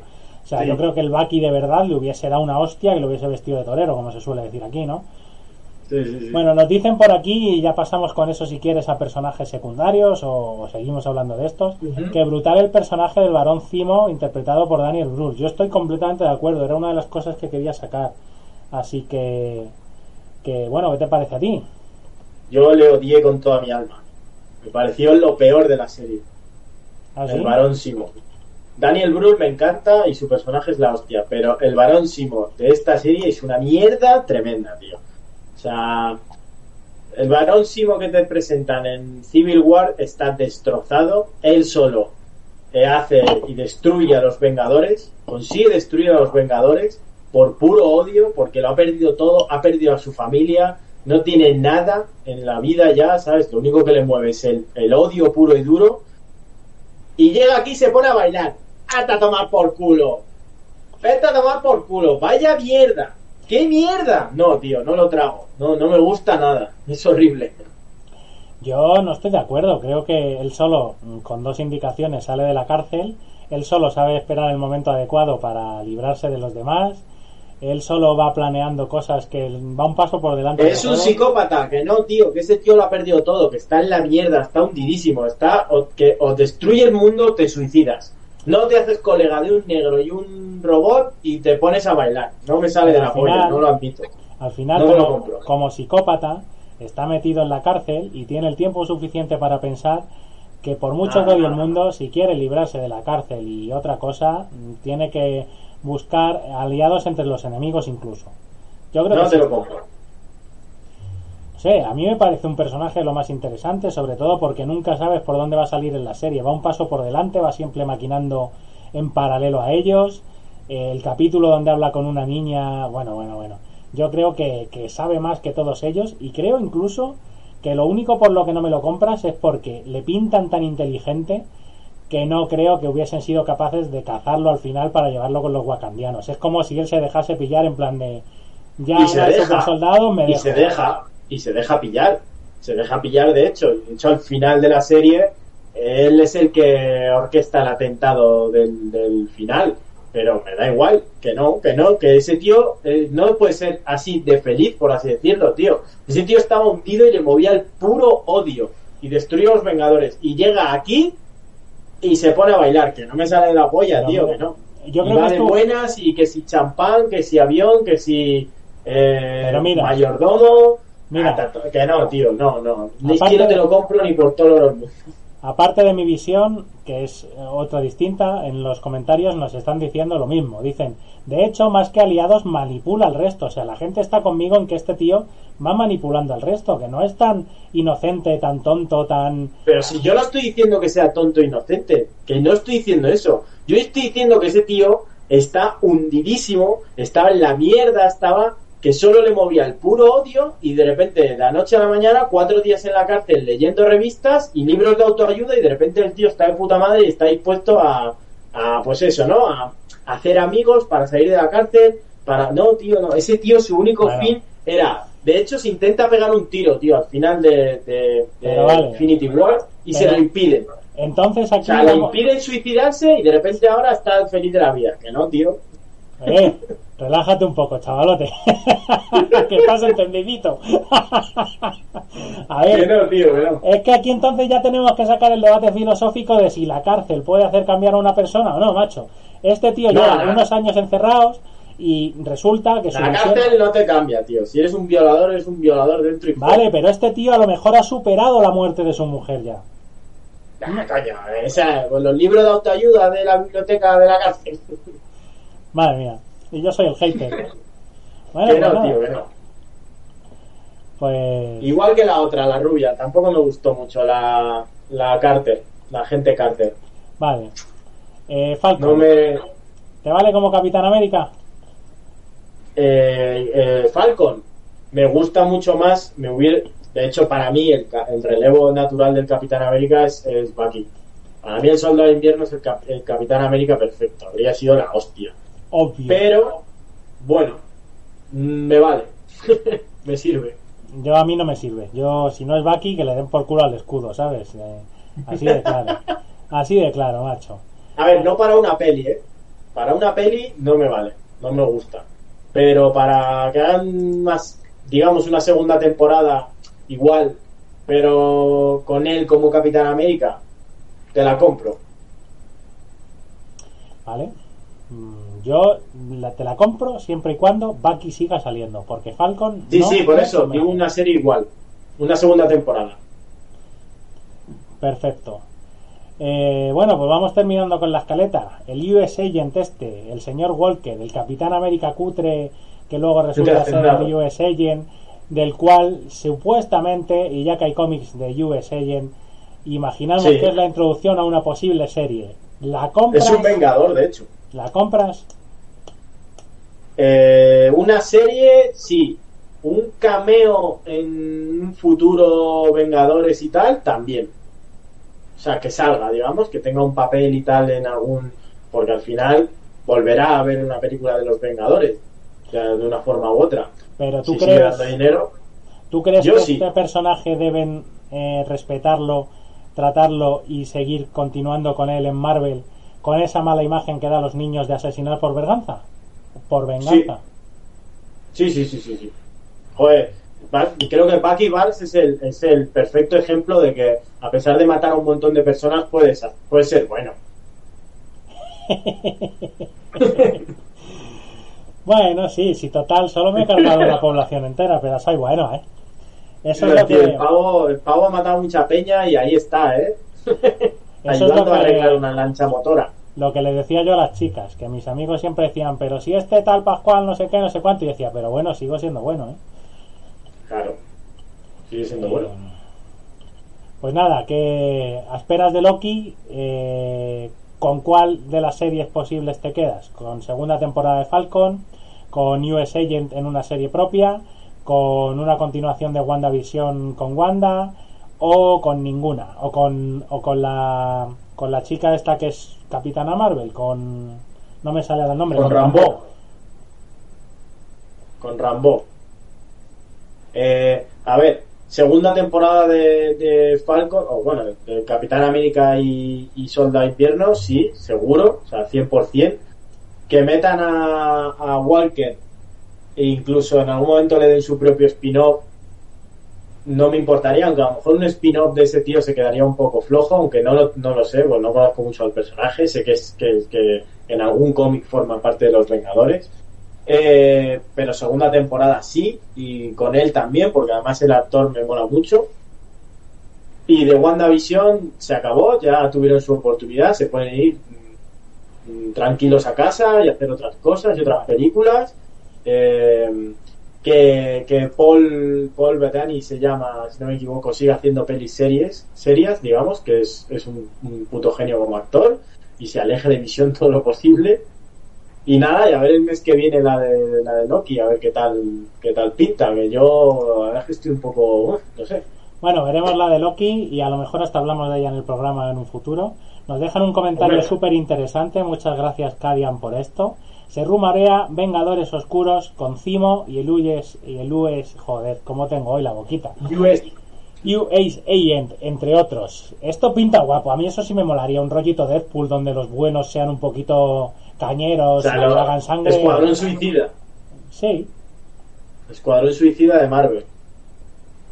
O sea, Sí. yo creo que el Bucky de verdad le hubiese dado una hostia y lo hubiese vestido de torero, como se suele decir aquí, ¿no? Sí, sí, sí. Bueno, nos dicen por aquí, y ya pasamos con eso si quieres a personajes secundarios o, o seguimos hablando de estos, que brutal el personaje del varón Zimo interpretado por Daniel Brühl. Yo estoy completamente de acuerdo, era una de las cosas que quería sacar. Así que, que bueno, ¿qué te parece a ti? Yo le odié con toda mi alma. Me pareció lo peor de la serie. ¿Ah, sí? El varón Simo. Daniel Brühl me encanta y su personaje es la hostia, pero el varón Simo de esta serie es una mierda tremenda, tío. O sea, el varón Simo que te presentan en Civil War está destrozado, él solo eh, hace y destruye a los Vengadores, consigue destruir a los Vengadores por puro odio, porque lo ha perdido todo, ha perdido a su familia, no tiene nada en la vida ya, ¿sabes? Lo único que le mueve es el, odio puro y duro. Y llega aquí y se pone a bailar. ¡Hasta tomar por culo! ¡Vete a tomar por culo! ¡Vaya mierda! ¿Qué mierda? No, tío, no lo trago. No, no me gusta nada. Es horrible. Yo no estoy de acuerdo, creo que él solo, mm, con dos indicaciones, sale de la cárcel, él solo sabe esperar el momento adecuado para librarse de los demás, él solo va planeando cosas que va un paso por delante. Es de un psicópata, que no, tío, que ese tío lo ha perdido todo, que está en la mierda, está hundidísimo, está o, que o destruye el mundo o te suicidas. No te haces colega de un negro y un robot y te pones a bailar. No me sale de la polla, no lo admito. Al final, No me lo como, psicópata, está metido en la cárcel y tiene el tiempo suficiente para pensar que por mucho que Ah. odie el mundo, si quiere librarse de la cárcel y otra cosa, tiene que buscar aliados entre los enemigos incluso. Yo creo No que te sí. lo compro. No sé, a mí me parece un personaje lo más interesante, sobre todo porque nunca sabes por dónde va a salir en la serie. Va un paso por delante, va siempre maquinando en paralelo a ellos. Eh, el capítulo donde habla con una niña, bueno, bueno, bueno. Yo creo que, que sabe más que todos ellos y creo incluso que lo único por lo que no me lo compras es porque le pintan tan inteligente que no creo que hubiesen sido capaces de cazarlo al final para llevarlo con los wakandianos. Es como si él se dejase pillar en plan de ya Y se deja. supersoldado, me y dejo. se deja y se deja pillar se deja pillar de hecho de hecho al final de la serie él es el que orquesta el atentado del, del final pero me da igual que no que no que ese tío eh, no puede ser así de feliz por así decirlo tío ese tío estaba hundido y le movía el puro odio y destruyó a los vengadores y llega aquí y se pone a bailar que no me sale de la polla tío que no yo y creo va que de esto- buenas y que si champán, que si avión, que si eh, Pero mira. mayordomo. Mira. Ah, que no, tío, no, no. Ni siquiera te lo compro ni por todo lo mundo. Aparte de mi visión, que es eh, otra distinta, en los comentarios nos están diciendo lo mismo. Dicen, de hecho, más que aliados, manipula al resto. O sea, la gente está conmigo en que este tío va manipulando al resto, que no es tan inocente, tan tonto, tan... Pero si yo no estoy diciendo que sea tonto e inocente, que no estoy diciendo eso. Yo estoy diciendo que ese tío está hundidísimo, estaba en la mierda, estaba que solo le movía el puro odio y de repente de la noche a la mañana, cuatro días en la cárcel leyendo revistas y libros de autoayuda y de repente el tío está de puta madre y está dispuesto a, a pues eso, ¿no? A, a hacer amigos para salir de la cárcel, para... No, tío, no, ese tío su único fin era... De hecho, se intenta pegar un tiro, tío, al final de, de- de Pero vale. Infinity War y se lo impiden. Entonces O aquí sea, le impiden suicidarse y de repente ahora está feliz de la vida. Que no, tío. Eh, relájate un poco, chavalote. que estás entendidito. A Que ver, no, tío, no. es que aquí entonces ya tenemos que sacar el debate filosófico de si la cárcel puede hacer cambiar a una persona o no, macho. Este tío No, lleva no. unos años encerrados y resulta que su La misión- cárcel no te cambia, tío. Si eres un violador, eres un violador dentro y fuera. Vale, pero este tío a lo mejor ha superado la muerte de su mujer ya. Ah, coño, o sea, con los libros de autoayuda de la biblioteca de la cárcel. Madre mía. Y yo soy el hater. Bueno, que pues no, nada. tío, que no. Pues Igual que la otra, la rubia. Tampoco me gustó mucho la, la Carter, la gente Carter. vale. Eh, Falcon, No me. ¿te vale como Capitán América? eh, eh, Falcon me gusta mucho más. Me hubiera, de hecho, para mí el, el relevo natural del Capitán América es, es Bucky. Para mí el Soldado de Invierno es el, cap- el Capitán América perfecto. Habría sido la hostia. Obvio. Pero, bueno, me vale. me sirve. Yo a mí no me sirve. Yo, si no es Bucky, que le den por culo al escudo, ¿sabes? Eh, así de claro. Así de claro, macho. A ver, no para una peli, ¿eh? Para una peli no me vale. No me gusta. Pero para que hagan más, digamos, una segunda temporada igual, pero con él como Capitán América, te la compro. ¿Vale? Mm, Yo la- te la compro siempre y cuando Bucky siga saliendo. Porque Falcon. Sí, no sí, por es eso, digo una serie igual. Una segunda temporada. Perfecto. Eh, bueno, pues vamos terminando con la escaleta. El US Agent este, el señor Walker, el Capitán América cutre, que luego resulta ser el US Agent, del cual supuestamente, y ya que hay cómics de US Agent, imaginamos Sí. que es la introducción a una posible serie. ¿La compras? Es un vengador, de hecho. ¿La compras? Eh, una serie, sí. Un cameo en un futuro Vengadores y tal, también. O sea, que salga, digamos, que tenga un papel y tal en algún. Porque al final volverá a ver una película de los Vengadores, ya de una forma u otra. Pero tú Si crees, dando dinero. ¿tú crees que sí. este personaje deben eh, respetarlo, tratarlo y seguir continuando con él en Marvel con esa mala imagen que da a los niños de asesinar por venganza? Por venganza. Sí, sí, sí, sí, sí. Joder, creo que Bucky Barnes es el, es el perfecto ejemplo de que, a pesar de matar a un montón de personas, puede, ser- puede ser bueno. Bueno, sí, sí, total, solo me he cargado la población entera, pero soy bueno, ¿eh? Eso es Tío, lo que... el, pavo, el pavo ha matado mucha peña y ahí está, ¿eh? es Ayudando lo a arreglar una lancha motora. Lo que le decía yo a las chicas, que mis amigos siempre decían, pero si este tal Pascual no sé qué, no sé cuánto, y decía, pero bueno, sigo siendo bueno, ¿eh? Claro. Sigue siendo bueno. Pues nada, que a esperas de Loki, eh, ¿con cuál de las series posibles te quedas? ¿Con segunda temporada de Falcon? ¿Con US Agent en una serie propia? ¿Con una continuación de WandaVision con Wanda? ¿O con ninguna? ¿O con, o con la con la chica esta que es Capitana Marvel? Con... No me sale el nombre. Con Rambo. Con Rambo. Eh, a ver, segunda temporada de, de Falcon, o bueno, de Capitán América y, y Soldado Invierno, sí, seguro, o sea, 100%. Que metan a, a Walker e incluso en algún momento le den su propio spin-off, no me importaría, aunque a lo mejor un spin-off de ese tío se quedaría un poco flojo, aunque no lo, no lo sé, pues no conozco mucho al personaje, sé que, es, que, que en algún cómic forma parte de los Vengadores. Eh, pero segunda temporada sí, y con él también, porque además el actor me mola mucho. Y de WandaVision se acabó, ya tuvieron su oportunidad, se pueden ir mm, tranquilos a casa y hacer otras cosas y otras películas. Eh, que, que Paul, Paul Bettany se llama, si no me equivoco, sigue haciendo pelis series, serias, digamos, que es, es un, un puto genio como actor y se aleje de visión todo lo posible. Y nada, y a ver el mes que viene la de la de Loki, a ver qué tal qué tal pinta, que yo la verdad es que estoy un poco, no sé. Bueno, veremos la de Loki y a lo mejor hasta hablamos de ella en el programa en un futuro. Nos dejan un comentario súper interesante. Muchas gracias, Cadian, por esto. Se rumarea Vengadores Oscuros con Cimo y el US, y el US, joder, cómo tengo hoy la boquita. US, US Agent, entre otros. Esto pinta guapo. A mí eso sí me molaría. Un rollito Deadpool donde los buenos sean un poquito o cañeros sea, lo- hagan sangre. Escuadrón Suicida. Sí, Escuadrón Suicida de Marvel.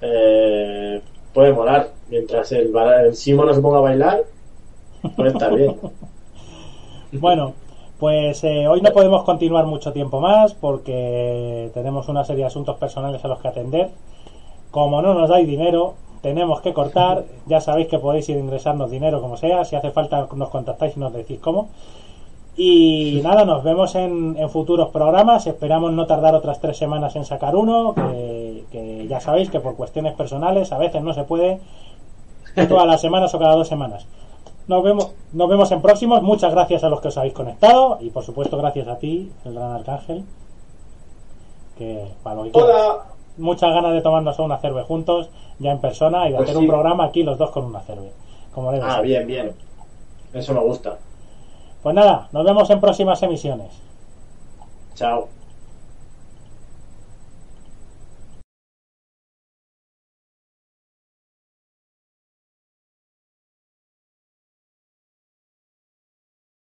Eh, puede molar. Mientras el, el Simo no se ponga a bailar, puede estar bien. Bueno, pues eh, hoy no podemos continuar mucho tiempo más porque tenemos una serie de asuntos personales a los que atender. Como no nos dais dinero, tenemos que cortar. Ya sabéis que podéis ir ingresarnos dinero como sea. Si hace falta, nos contactáis y nos decís cómo. Y nada, nos vemos en, en futuros programas. Esperamos no tardar otras tres semanas en sacar uno. Que, que ya sabéis que por cuestiones personales a veces no se puede todas las semanas o cada dos semanas. Nos vemos, nos vemos en próximos. Muchas gracias a los que os habéis conectado y por supuesto gracias a ti, el gran arcángel. Que para lo que. Hola. Muchas ganas de tomarnos una cerve juntos, ya en persona, y de Pues hacer sí. un programa aquí los dos con una cerve. Como debe Ah, ser. bien, bien. Eso me gusta. Pues nada, nos vemos en próximas emisiones. Chao.